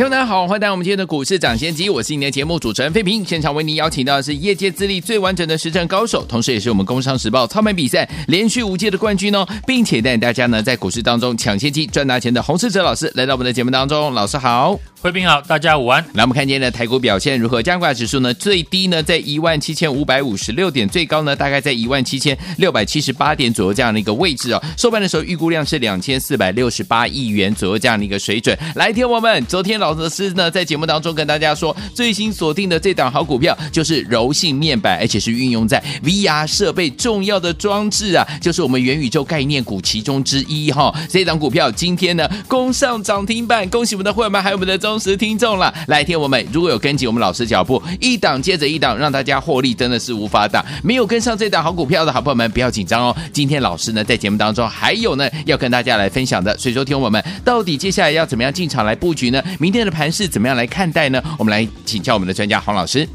听众大家好，欢迎来到我们今天的股市涨先机，我是今天的节目主持人费平。现场为您邀请到的是业界资历最完整的实战高手，同时也是我们工商时报操盘比赛连续五届的冠军哦，并且带领大家呢在股市当中抢先机赚大钱的洪世哲老师来到我们的节目当中，老师好。慧彬好，大家午安。来，我们看今天的台股表现如何？加挂指数呢，最低呢在一万七千五百五十六点，最高呢大概在一万七千六百七十八点左右这样的一个位置哦。收盘的时候预估量是两千四百六十八亿元左右这样的一个水准。来，听我们，昨天老师呢在节目当中跟大家说，最新锁定的这档好股票就是柔性面板，而且是运用在 VR 设备重要的装置啊，就是我们元宇宙概念股其中之一哈、哦。这档股票今天呢攻上涨停板，恭喜我们的会员们还有我们的忠实听众了，来听我们，如果有跟紧我们老师脚步，一档接着一档，让大家获利真的是无法挡。没有跟上这档好股票的好朋友们，不要紧张哦。今天老师呢在节目当中还有呢要跟大家来分享的，所以说听我们到底接下来要怎么样进场来布局呢？明天的盘势怎么样来看待呢？我们来请教我们的专家黄老师。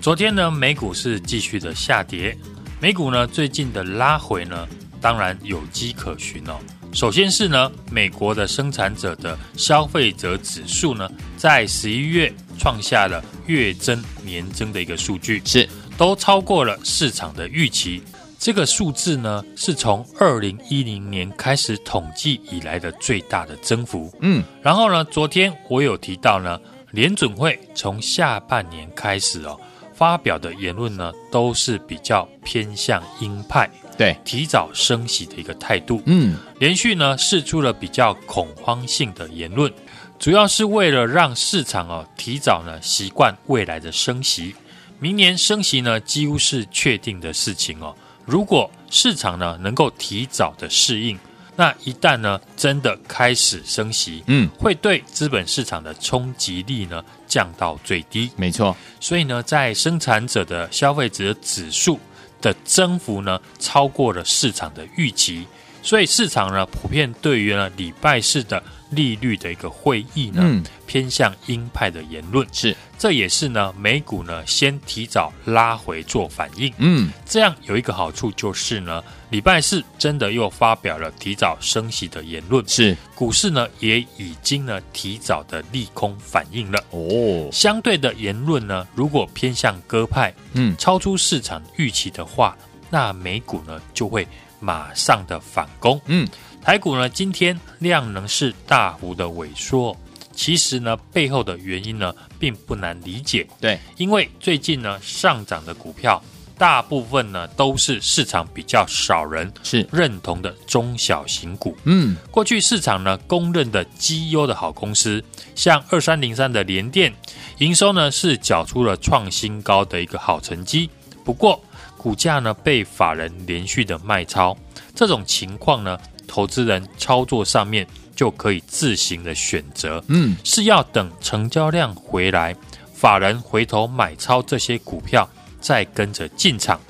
昨天呢美股是继续的下跌，美股呢最近的拉回呢，当然有迹可循哦。首先是呢，美国的生产者的消费者指数呢，在十一月创下了月增年增的一个数据，是都超过了市场的预期。这个数字呢，是从二零一零年开始统计以来的最大的增幅。嗯，然后呢，昨天我有提到呢，联准会从下半年开始哦，发表的言论呢，都是比较偏向鹰派。对，提早升息的一个态度，嗯，连续呢试出了比较恐慌性的言论，主要是为了让市场哦提早呢习惯未来的升息，明年升息呢几乎是确定的事情哦。如果市场呢能够提早的适应，那一旦呢真的开始升息，嗯，会对资本市场的冲击力呢降到最低。没错，所以呢在生产者的消费者指数。的增幅呢，超过了市场的预期，所以市场呢普遍对于呢礼拜四的利率的一个会议呢，嗯、偏向鹰派的言论，是。这也是呢美股呢先提早拉回做反应，嗯，这样有一个好处就是呢礼拜四真的又发表了提早升息的言论，是。股市呢也已经呢提早的利空反应了，哦，相对的言论呢如果偏向鸽派，嗯，超出市场预期的话，那美股呢就会马上的反攻，嗯。台股呢，今天量能是大幅的萎缩，其实呢，背后的原因呢，并不难理解。对，因为最近呢，上涨的股票，大部分呢，都是市场比较少人是认同的中小型股。嗯，过去市场呢，公认的绩优的好公司，像二三零三的联电，营收呢是缴出了创新高的一个好成绩。不过，股价呢被法人连续的卖超，这种情况呢。投资人操作上面就可以自行的选择，嗯，是要等成交量回来，法人回头买超这些股票，再跟着进场，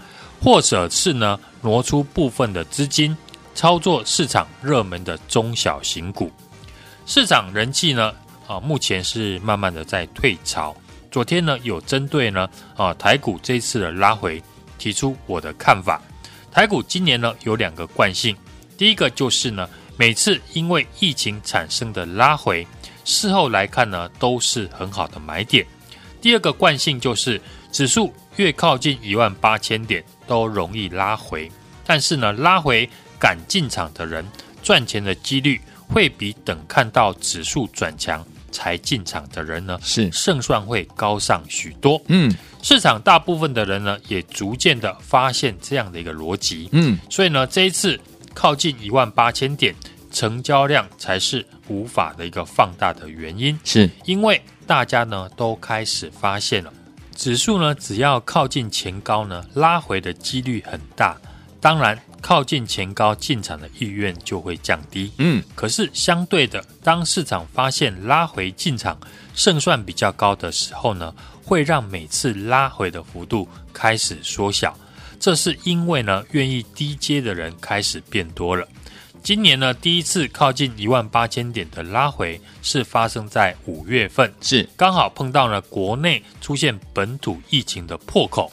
或者是呢挪出部分的资金操作市场热门的中小型股。市场人气呢啊，目前是慢慢的在退潮。昨天呢有针对呢啊台股这一次的拉回提出我的看法。台股今年呢有两个惯性。第一个就是呢，每次因为疫情产生的拉回，事后来看呢，都是很好的买点。第二个惯性就是，指数越靠近一万八千点，都容易拉回。但是呢，拉回敢进场的人，赚钱的几率会比等看到指数转强才进场的人呢，是胜算会高上许多。嗯，市场大部分的人呢，也逐渐的发现这样的一个逻辑。嗯，所以呢，这一次。靠近一万八千点，成交量才是无法的一个放大的原因，是因为大家呢都开始发现了，指数呢只要靠近前高呢，拉回的几率很大，当然靠近前高进场的意愿就会降低。嗯，可是相对的，当市场发现拉回进场胜算比较高的时候呢，会让每次拉回的幅度开始缩小。这是因为呢，愿意低接的人开始变多了。今年呢，第一次靠近一万八千点的拉回是发生在五月份，是刚好碰到了国内出现本土疫情的破口，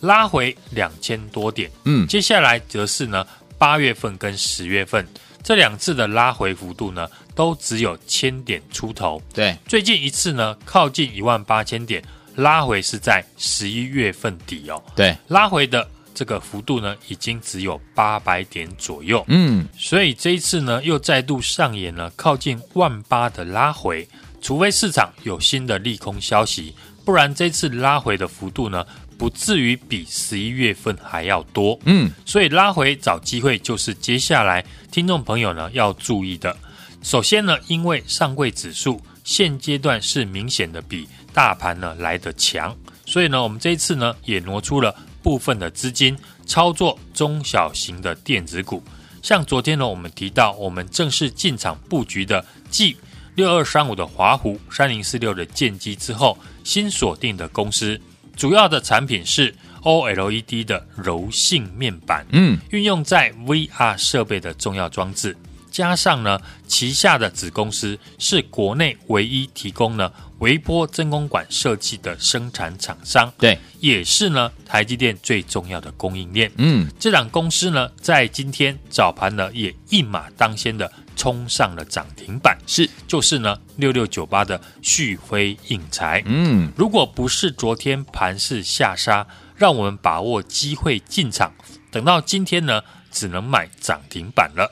拉回两千多点。嗯，接下来则是呢，八月份跟十月份这两次的拉回幅度呢，都只有千点出头。对，最近一次呢，靠近一万八千点拉回是在十一月份底哦。对，拉回的。这个幅度呢，已经只有八百点左右。嗯，所以这一次呢，又再度上演了靠近万八的拉回。除非市场有新的利空消息，不然这次拉回的幅度呢，不至于比十一月份还要多。嗯，所以拉回找机会就是接下来听众朋友呢要注意的。首先呢，因为上柜指数现阶段是明显的比大盘呢来得强，所以呢，我们这一次呢也挪出了。部分的资金操作中小型的电子股，像昨天呢，我们提到我们正式进场布局的 G 六二三五的华湖、三零四六的建机之后，新锁定的公司，主要的产品是 OLED 的柔性面板，嗯，运用在 VR 设备的重要装置。加上呢，旗下的子公司是国内唯一提供呢微波真空管设计的生产厂商，对，也是呢台积电最重要的供应链。嗯，这档公司呢，在今天早盘呢，也一马当先的冲上了涨停板，是，就是呢六六九八的旭辉印材。嗯，如果不是昨天盘势下杀，让我们把握机会进场，等到今天呢，只能买涨停板了。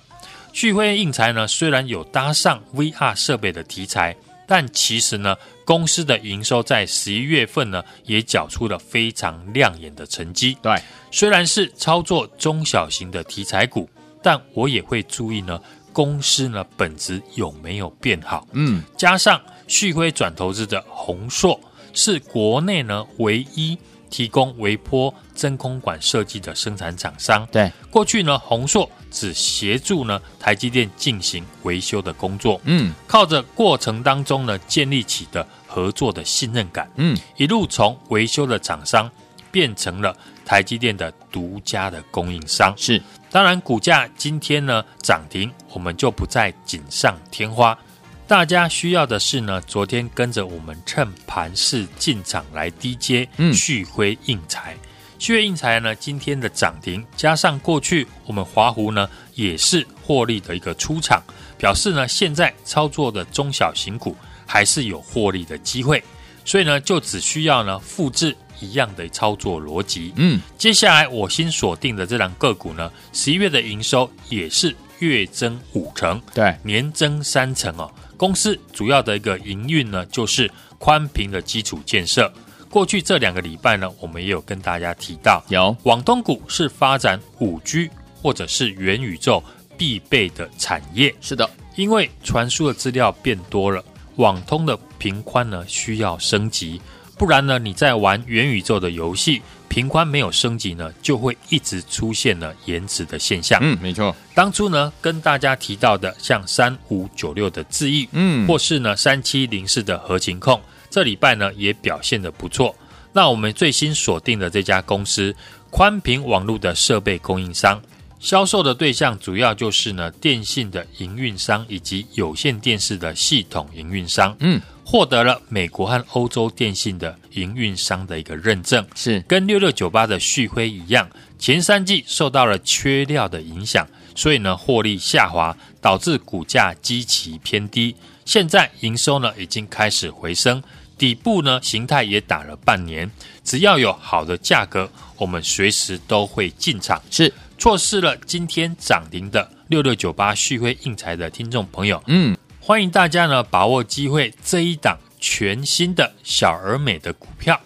旭辉应材呢，虽然有搭上 VR 设备的题材，但其实呢，公司的营收在十一月份呢，也缴出了非常亮眼的成绩。对，虽然是操作中小型的题材股，但我也会注意呢，公司呢本质有没有变好。嗯，加上旭辉转投资的宏硕，是国内呢唯一。提供微波真空管设计的生产厂商，对，过去呢，宏硕只协助呢台积电进行维修的工作，嗯，靠着过程当中呢建立起的合作的信任感，嗯，一路从维修的厂商变成了台积电的独家的供应商，是，当然股价今天呢涨停，我们就不再锦上添花。大家需要的是呢，昨天跟着我们趁盘势进场来低接嗯，续灰应材，旭辉应材呢今天的涨停，加上过去我们华湖呢也是获利的一个出场，表示呢现在操作的中小型股还是有获利的机会，所以呢就只需要呢复制一样的操作逻辑。嗯，接下来我新锁定的这档个股呢，十一月的营收也是月增五成，对，年增三成哦。公司主要的一个营运呢，就是宽频的基础建设。过去这两个礼拜呢，我们也有跟大家提到，有网通股是发展五 G 或者是元宇宙必备的产业。是的，因为传输的资料变多了，网通的频宽呢需要升级，不然呢你在玩元宇宙的游戏。频宽没有升级呢，就会一直出现了延迟的现象。嗯，没错。当初呢，跟大家提到的像三五九六的智易，嗯，或是呢三七零四的合情控，这礼拜呢也表现的不错。那我们最新锁定的这家公司，宽频网络的设备供应商，销售的对象主要就是呢电信的营运商以及有线电视的系统营运商。嗯。获得了美国和欧洲电信的营运商的一个认证，是跟六六九八的旭辉一样，前三季受到了缺料的影响，所以呢获利下滑，导致股价基期偏低。现在营收呢已经开始回升，底部呢形态也打了半年，只要有好的价格，我们随时都会进场。是错失了今天涨停的六六九八旭辉应材的听众朋友，嗯。欢迎大家呢把握机会，这一档全新的小而美的股票。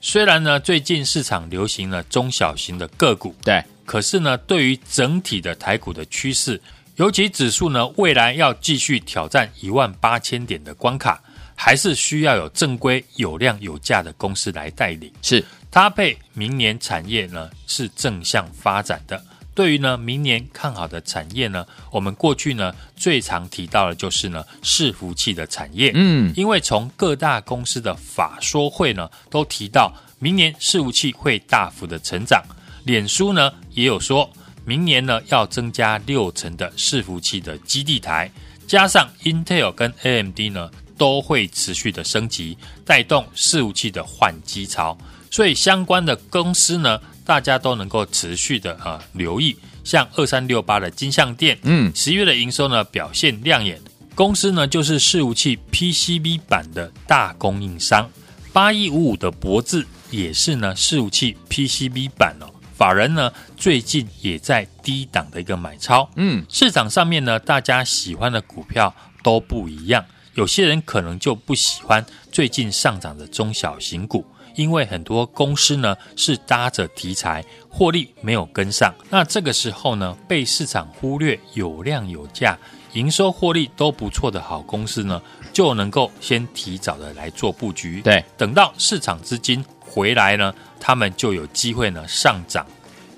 虽然呢最近市场流行了中小型的个股，对，可是呢对于整体的台股的趋势，尤其指数呢未来要继续挑战一万八千点的关卡，还是需要有正规、有量、有价的公司来带领，是搭配明年产业呢是正向发展的。对于呢，明年看好的产业呢，我们过去呢最常提到的就是呢伺服器的产业。嗯，因为从各大公司的法说会呢都提到，明年伺服器会大幅的成长，脸书呢也有说，明年呢要增加六成的伺服器的基地台，加上 Intel 跟 AMD 呢都会持续的升级，带动伺服器的换机潮。所以相关的公司呢，大家都能够持续的啊留意，像二三六八的金像店，嗯，十月的营收呢表现亮眼。公司呢就是伺服器 PCB 版的大供应商，八一五五的博智也是呢伺服器 PCB 版哦。法人呢最近也在低档的一个买超，嗯，市场上面呢大家喜欢的股票都不一样，有些人可能就不喜欢最近上涨的中小型股。因为很多公司呢是搭着题材，获利没有跟上，那这个时候呢被市场忽略，有量有价，营收获利都不错的好公司呢，就能够先提早的来做布局。对，等到市场资金回来呢，他们就有机会呢上涨。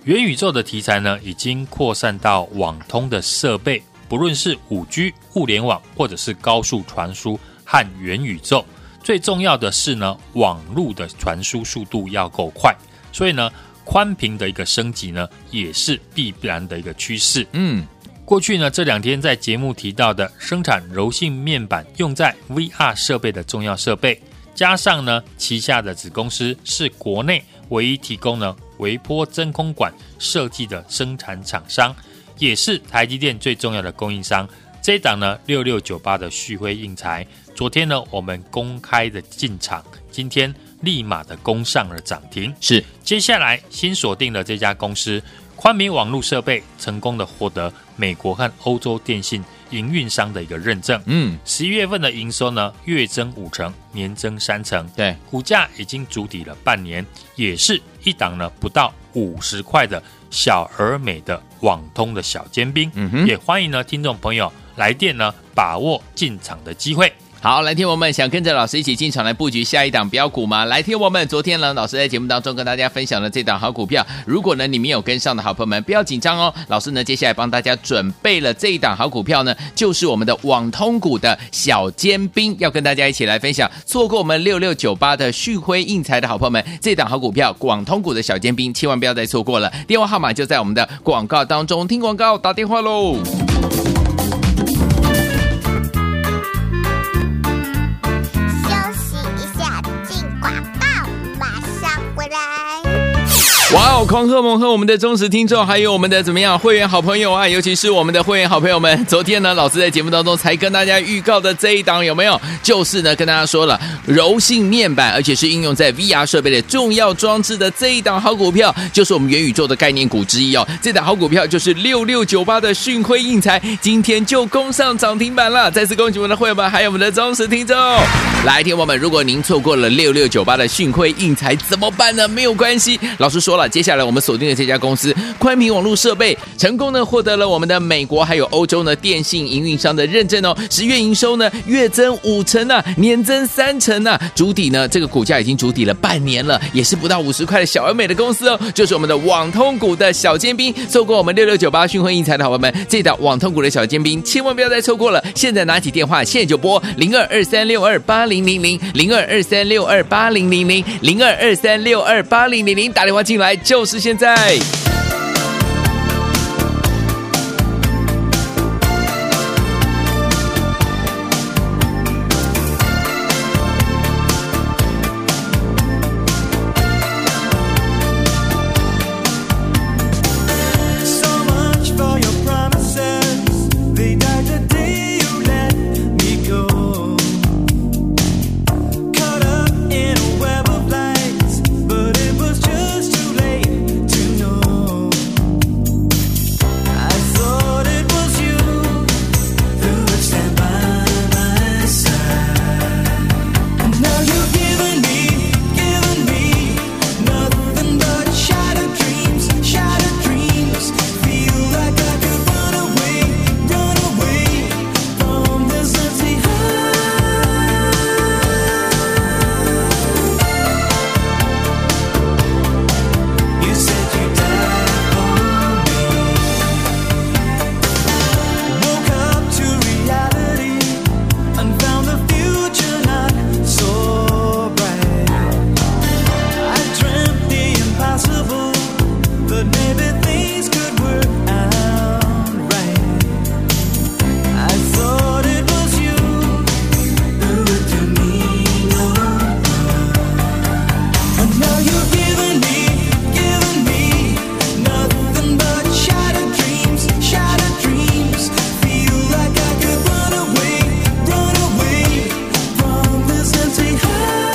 元宇宙的题材呢已经扩散到网通的设备，不论是五 G 物联网，或者是高速传输和元宇宙。最重要的是呢，网络的传输速度要够快，所以呢，宽频的一个升级呢，也是必然的一个趋势。嗯，过去呢这两天在节目提到的生产柔性面板用在 VR 设备的重要设备，加上呢旗下的子公司是国内唯一提供呢微波真空管设计的生产厂商，也是台积电最重要的供应商。这一档呢六六九八的旭辉印材。昨天呢，我们公开的进场，今天立马的攻上了涨停。是，接下来新锁定的这家公司，宽明网络设备成功的获得美国和欧洲电信营运商的一个认证。嗯，十一月份的营收呢，月增五成，年增三成。对，股价已经筑底了半年，也是一档呢不到五十块的小而美的网通的小尖兵。嗯哼，也欢迎呢听众朋友来电呢，把握进场的机会。好，来听我们想跟着老师一起进场来布局下一档标股吗？来听我们昨天呢，老师在节目当中跟大家分享了这档好股票。如果呢你没有跟上的好朋友们，不要紧张哦。老师呢接下来帮大家准备了这一档好股票呢，就是我们的网通股的小尖兵，要跟大家一起来分享。错过我们六六九八的旭辉印材的好朋友们，这档好股票广通股的小尖兵，千万不要再错过了。电话号码就在我们的广告当中，听广告打电话喽。哇哦！狂贺猛贺我们的忠实听众，还有我们的怎么样会员好朋友啊，尤其是我们的会员好朋友们。昨天呢，老师在节目当中才跟大家预告的这一档有没有？就是呢，跟大家说了柔性面板，而且是应用在 VR 设备的重要装置的这一档好股票，就是我们元宇宙的概念股之一哦。这档好股票就是六六九八的讯辉应材，今天就攻上涨停板了。再次恭喜我们的会员们，还有我们的忠实听众。来，听我们，如果您错过了六六九八的讯辉应材怎么办呢？没有关系，老师说了。接下来我们锁定的这家公司宽频网络设备成功呢获得了我们的美国还有欧洲呢电信营运商的认证哦，十月营收呢月增五成啊，年增三成啊，筑底呢这个股价已经筑底了半年了，也是不到五十块的小而美的公司哦，就是我们的网通股的小尖兵。错过我们六六九八讯辉英才的好朋友们，这档网通股的小尖兵千万不要再错过了。现在拿起电话，现在就拨零二二三六二八零零零零二二三六二八零零零零二二三六二八零零零打电话进来。就是现在。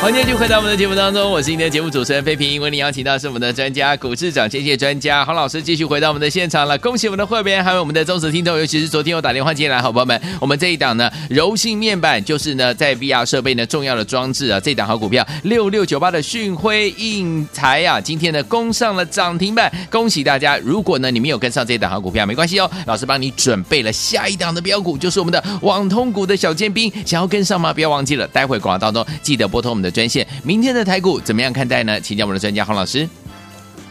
欢迎继续回到我们的节目当中，我是今天的节目主持人费平。为您邀请到是我们的专家股市涨跌界专家黄老师，继续回到我们的现场了。恭喜我们的会员，还有我们的忠实听众，尤其是昨天有打电话进来，好朋友们，我们这一档呢，柔性面板就是呢，在 VR 设备呢重要的装置啊，这档好股票六六九八的讯辉印材啊，今天呢攻上了涨停板，恭喜大家！如果呢你没有跟上这一档好股票，没关系哦，老师帮你准备了下一档的标股，就是我们的网通股的小尖兵，想要跟上吗？不要忘记了，待会广告当中记得拨通我们的。专线，明天的台股怎么样看待呢？请教我们的专家洪老师。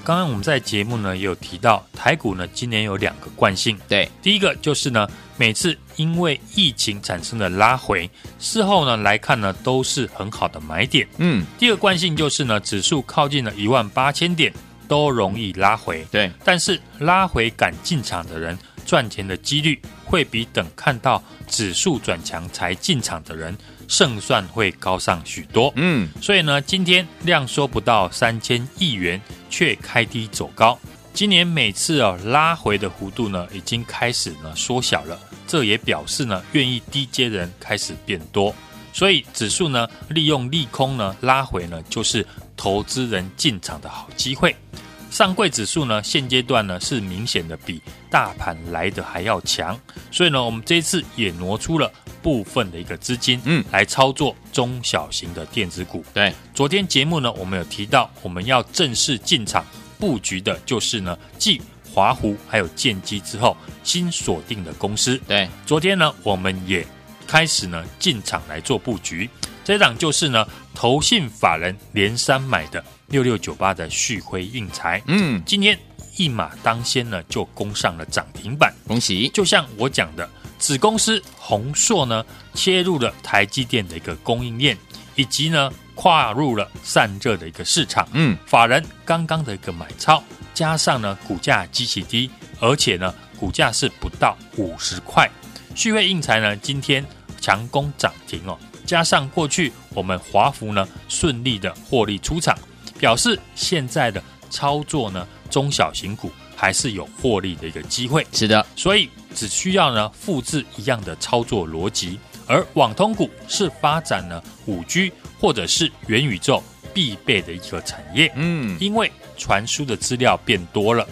刚刚我们在节目呢也有提到，台股呢今年有两个惯性，对，第一个就是呢每次因为疫情产生的拉回，事后呢来看呢都是很好的买点，嗯，第二个惯性就是呢指数靠近了一万八千点都容易拉回，对，但是拉回敢进场的人赚钱的几率会比等看到指数转强才进场的人。胜算会高上许多，嗯，所以呢，今天量缩不到三千亿元，却开低走高。今年每次哦拉回的幅度呢，已经开始呢缩小了，这也表示呢，愿意低接的人开始变多。所以指数呢，利用利空呢拉回呢，就是投资人进场的好机会。上柜指数呢，现阶段呢是明显的比大盘来的还要强，所以呢，我们这一次也挪出了。部分的一个资金，嗯，来操作中小型的电子股。对，昨天节目呢，我们有提到，我们要正式进场布局的，就是呢，继华湖还有建机之后新锁定的公司。对，昨天呢，我们也开始呢进场来做布局，这档就是呢，投信法人连三买的六六九八的旭辉印材。嗯，今天一马当先呢，就攻上了涨停板，恭喜！就像我讲的。子公司宏硕呢，切入了台积电的一个供应链，以及呢跨入了散热的一个市场。嗯，法人刚刚的一个买超，加上呢股价极其低，而且呢股价是不到五十块。旭辉印材呢今天强攻涨停哦，加上过去我们华孚呢顺利的获利出场，表示现在的操作呢中小型股还是有获利的一个机会。是的，所以。只需要呢复制一样的操作逻辑，而网通股是发展呢五 G 或者是元宇宙必备的一个产业。嗯，因为传输的资料变多了，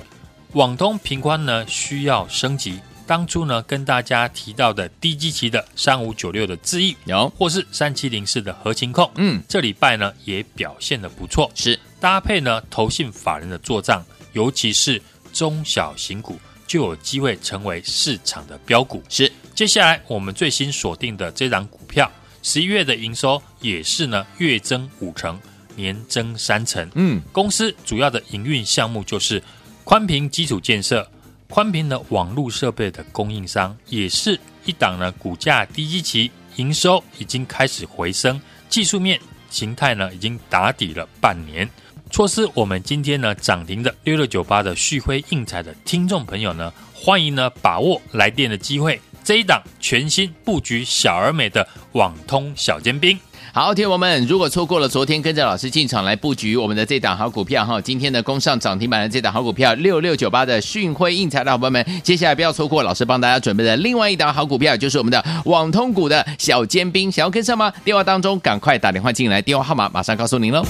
网通频宽呢需要升级。当初呢跟大家提到的低基期的三五九六的智易，有或是三七零四的合情控，嗯，这礼拜呢也表现的不错，是搭配呢投信法人的做账，尤其是中小型股。就有机会成为市场的标股。是，接下来我们最新锁定的这档股票，十一月的营收也是呢月增五成，年增三成。嗯，公司主要的营运项目就是宽频基础建设、宽频的网络设备的供应商，也是一档呢股价低基期，营收已经开始回升，技术面形态呢已经打底了半年。错失我们今天呢涨停的六六九八的旭辉印彩的听众朋友呢，欢迎呢把握来电的机会，这一档全新布局小而美的网通小尖兵。好，听友们，如果错过了昨天跟着老师进场来布局我们的这档好股票哈，今天的攻上涨停板的这档好股票六六九八的讯辉印材的伙伴们，接下来不要错过老师帮大家准备的另外一档好股票，就是我们的网通股的小尖兵，想要跟上吗？电话当中赶快打电话进来，电话号码马上告诉您喽。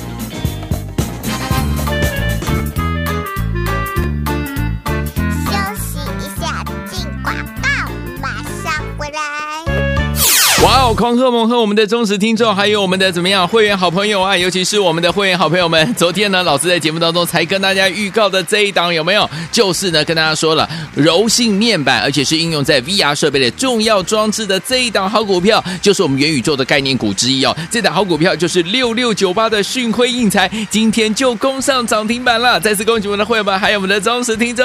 狂贺猛贺我们的忠实听众，还有我们的怎么样会员好朋友啊，尤其是我们的会员好朋友们。昨天呢，老师在节目当中才跟大家预告的这一档有没有？就是呢，跟大家说了柔性面板，而且是应用在 VR 设备的重要装置的这一档好股票，就是我们元宇宙的概念股之一哦。这档好股票就是六六九八的讯辉印材，今天就攻上涨停板了。再次恭喜我们的会员们，还有我们的忠实听众。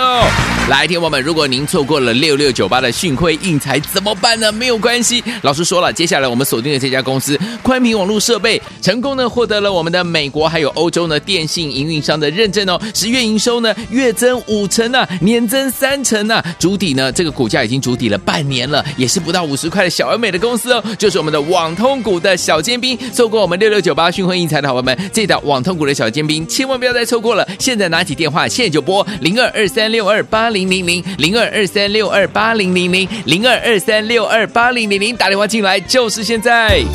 来，听我们，如果您错过了六六九八的讯辉印材怎么办呢？没有关系，老师说了。接下来我们锁定的这家公司宽频网络设备成功呢获得了我们的美国还有欧洲呢电信营运商的认证哦，十月营收呢月增五成啊，年增三成啊，筑底呢这个股价已经筑底了半年了，也是不到五十块的小而美的公司哦，就是我们的网通股的小尖兵。错过我们六六九八讯辉印才的好朋友们，这档网通股的小尖兵千万不要再错过了。现在拿起电话，现在就拨零二二三六二八零零零零二二三六二八零零零零二二三六二八零零零打电话进来就。就是现在。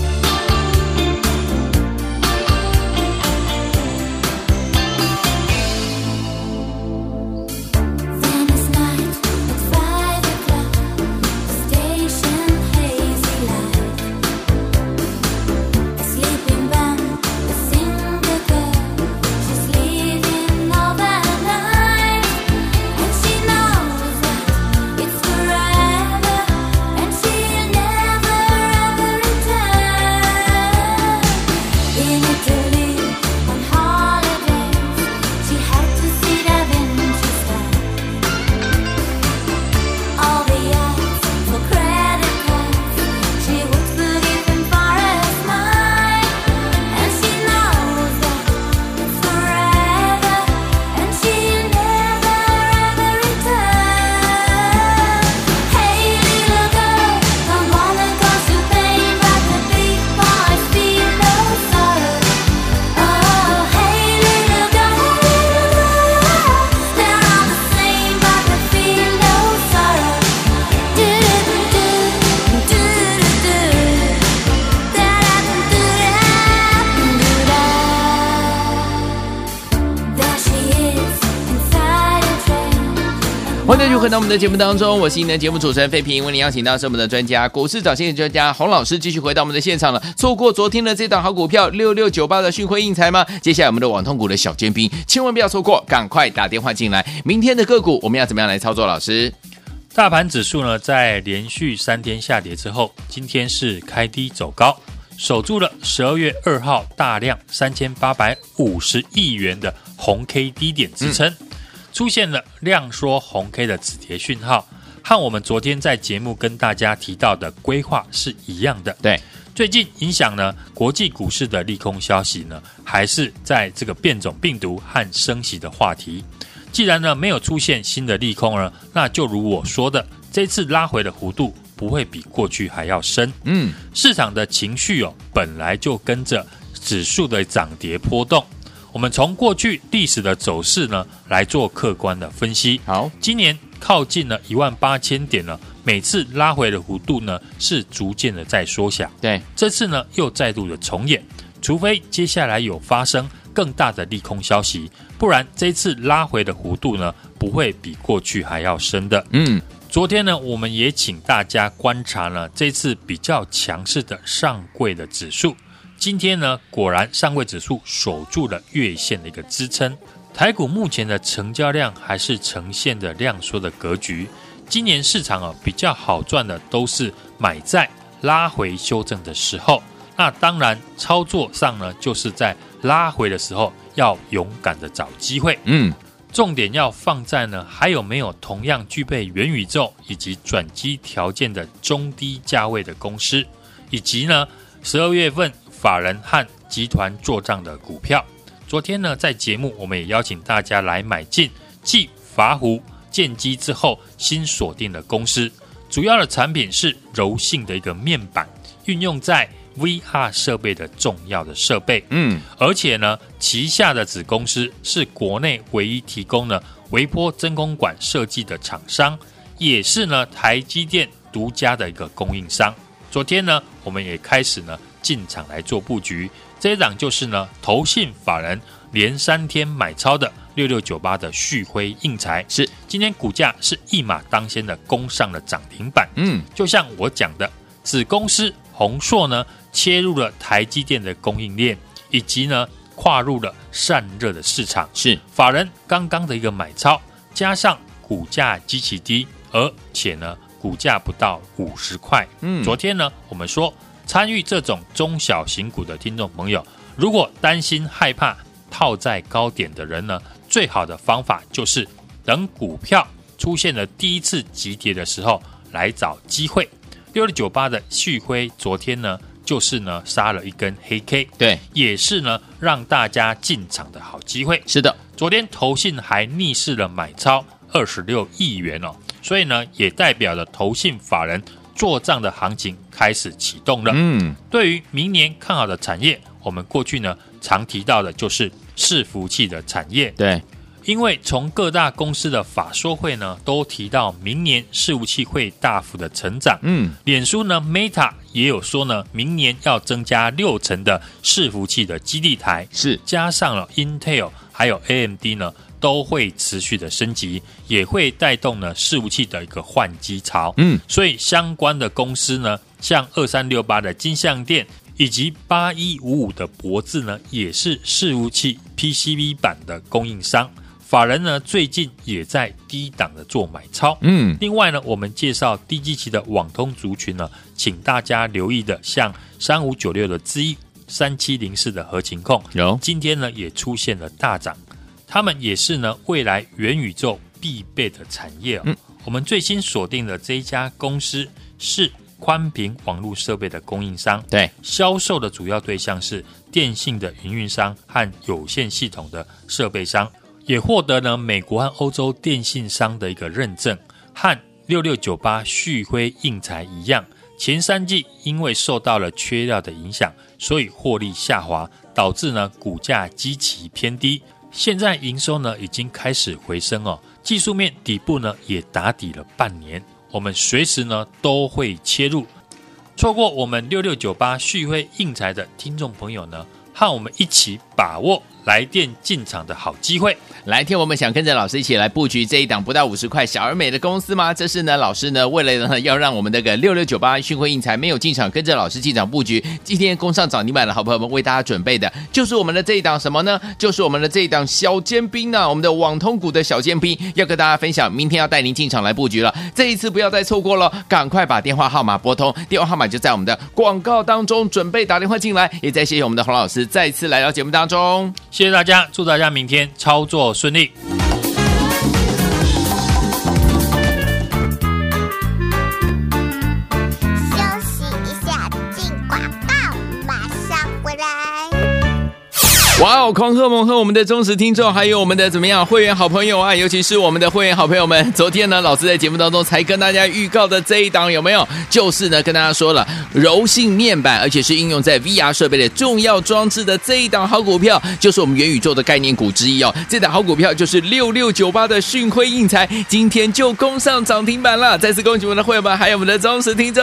续回到我们的节目当中，我是您的节目主持人费平，为您邀请到是我们的专家，股市涨先机专家洪老师，继续回到我们的现场了。错过昨天的这档好股票六六九八的讯辉应材吗？接下来我们的网通股的小尖兵，千万不要错过，赶快打电话进来。明天的个股我们要怎么样来操作？老师，大盘指数呢，在连续三天下跌之后，今天是开低走高，守住了十二月二号大量三千八百五十亿元的红 K 低点支撑。出现了量缩红 K 的止跌讯号，和我们昨天在节目跟大家提到的规划是一样的。对，最近影响呢国际股市的利空消息呢，还是在这个变种病毒和升息的话题。既然呢没有出现新的利空呢，那就如我说的，这次拉回的弧度不会比过去还要深。嗯，市场的情绪哦本来就跟着指数的涨跌波动。我们从过去历史的走势呢来做客观的分析。好，今年靠近了一万八千点了，每次拉回的幅度呢是逐渐的在缩小。对，这次呢又再度的重演，除非接下来有发生更大的利空消息，不然这次拉回的幅度呢不会比过去还要深的。嗯，昨天呢我们也请大家观察了这次比较强势的上柜的指数。今天呢，果然上柜指数守住了月线的一个支撑。台股目前的成交量还是呈现的量缩的格局。今年市场啊比较好赚的都是买在拉回修正的时候。那当然操作上呢，就是在拉回的时候要勇敢的找机会。嗯，重点要放在呢，还有没有同样具备元宇宙以及转机条件的中低价位的公司，以及呢十二月份。法人和集团做账的股票，昨天呢，在节目我们也邀请大家来买进继法虎建机之后新锁定的公司，主要的产品是柔性的一个面板，运用在 VR 设备的重要的设备。嗯，而且呢，旗下的子公司是国内唯一提供呢微波真空管设计的厂商，也是呢台积电独家的一个供应商。昨天呢，我们也开始呢。进场来做布局，这一档就是呢，投信法人连三天买超的六六九八的旭辉硬材，是今天股价是一马当先的攻上了涨停板。嗯，就像我讲的，子公司宏硕呢切入了台积电的供应链，以及呢跨入了散热的市场。是法人刚刚的一个买超，加上股价极其低，而且呢股价不到五十块。嗯，昨天呢我们说。参与这种中小型股的听众朋友，如果担心害怕套在高点的人呢，最好的方法就是等股票出现了第一次急跌的时候来找机会。六六九八的旭辉昨天呢，就是呢杀了一根黑 K，对，也是呢让大家进场的好机会。是的，昨天投信还逆势了买超二十六亿元哦，所以呢也代表了投信法人。做账的行情开始启动了。嗯，对于明年看好的产业，我们过去呢常提到的就是伺服器的产业。对，因为从各大公司的法说会呢都提到明年伺服器会大幅的成长。嗯，脸书呢 Meta 也有说呢，明年要增加六成的伺服器的基地台，是加上了 Intel 还有 AMD 呢。都会持续的升级，也会带动呢伺服器的一个换机潮。嗯，所以相关的公司呢，像二三六八的金相电，以及八一五五的博智呢，也是伺服器 PCB 版的供应商。法人呢最近也在低档的做买超。嗯，另外呢，我们介绍低基期的网通族群呢，请大家留意的，像三五九六的智易，三七零四的核情控，有今天呢也出现了大涨。他们也是呢，未来元宇宙必备的产业哦。嗯，我们最新锁定的这一家公司是宽频网络设备的供应商，对，销售的主要对象是电信的营运商和有线系统的设备商，也获得了美国和欧洲电信商的一个认证。和六六九八旭辉应材一样，前三季因为受到了缺料的影响，所以获利下滑，导致呢股价极其偏低。现在营收呢已经开始回升哦，技术面底部呢也打底了半年，我们随时呢都会切入。错过我们六六九八旭辉印材的听众朋友呢，和我们一起把握来电进场的好机会。来听，我们想跟着老师一起来布局这一档不到五十块小而美的公司吗？这是呢，老师呢为了呢要让我们这个六六九八讯辉印才没有进场，跟着老师进场布局，今天攻上涨停板的好朋友们为大家准备的，就是我们的这一档什么呢？就是我们的这一档小尖兵呢、啊，我们的网通股的小尖兵，要跟大家分享，明天要带您进场来布局了，这一次不要再错过了，赶快把电话号码拨通，电话号码就在我们的广告当中，准备打电话进来。也再谢谢我们的洪老师再次来到节目当中，谢谢大家，祝大家明天操作顺利。哇哦！狂贺猛贺我们的忠实听众，还有我们的怎么样会员好朋友啊，尤其是我们的会员好朋友们。昨天呢，老师在节目当中才跟大家预告的这一档有没有？就是呢，跟大家说了柔性面板，而且是应用在 VR 设备的重要装置的这一档好股票，就是我们元宇宙的概念股之一哦。这档好股票就是六六九八的讯辉印材，今天就攻上涨停板了。再次恭喜我们的会员们，还有我们的忠实听众。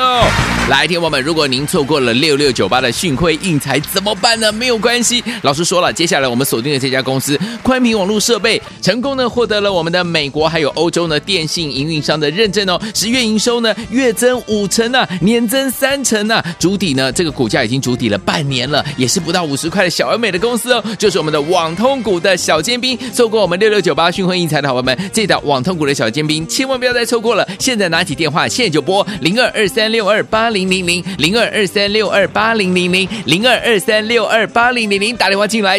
来，听我们，如果您错过了六六九八的讯辉印材怎么办呢？没有关系，老师说了。接下来我们锁定的这家公司宽频网络设备成功呢获得了我们的美国还有欧洲呢电信营运商的认证哦，十月营收呢月增五成啊，年增三成啊，筑底呢这个股价已经筑底了半年了，也是不到五十块的小而美的公司哦，就是我们的网通股的小尖兵。错过我们六六九八讯辉英才的好朋友们，这档网通股的小尖兵千万不要再错过了。现在拿起电话，现在就拨零二二三六二八零零零零二二三六二八零零零零二二三六二八零零零打电话进来。